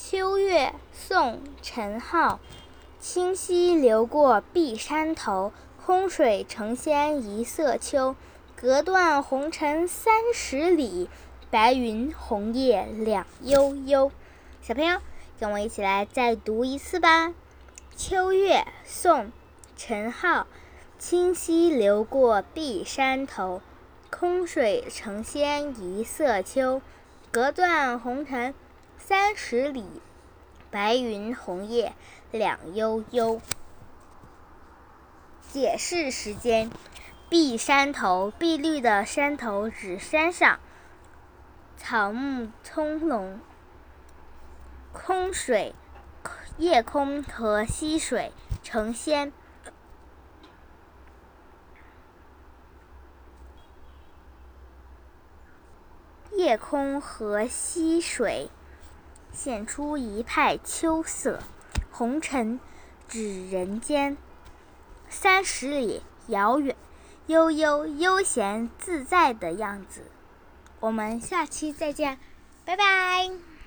秋月，宋·陈浩。清溪流过碧山头，空水成仙一色秋。隔断红尘三十里，白云红叶两悠悠。小朋友，跟我一起来再读一次吧。秋月，宋·陈浩。清溪流过碧山头，空水成仙一色秋。隔断红尘。三十里，白云红叶两悠悠。解释时间：碧山头，碧绿的山头指山上，草木葱茏。空水，夜空和溪水成仙。夜空和溪水。显出一派秋色，红尘指人间。三十里遥远，悠悠悠闲自在的样子。我们下期再见，拜拜。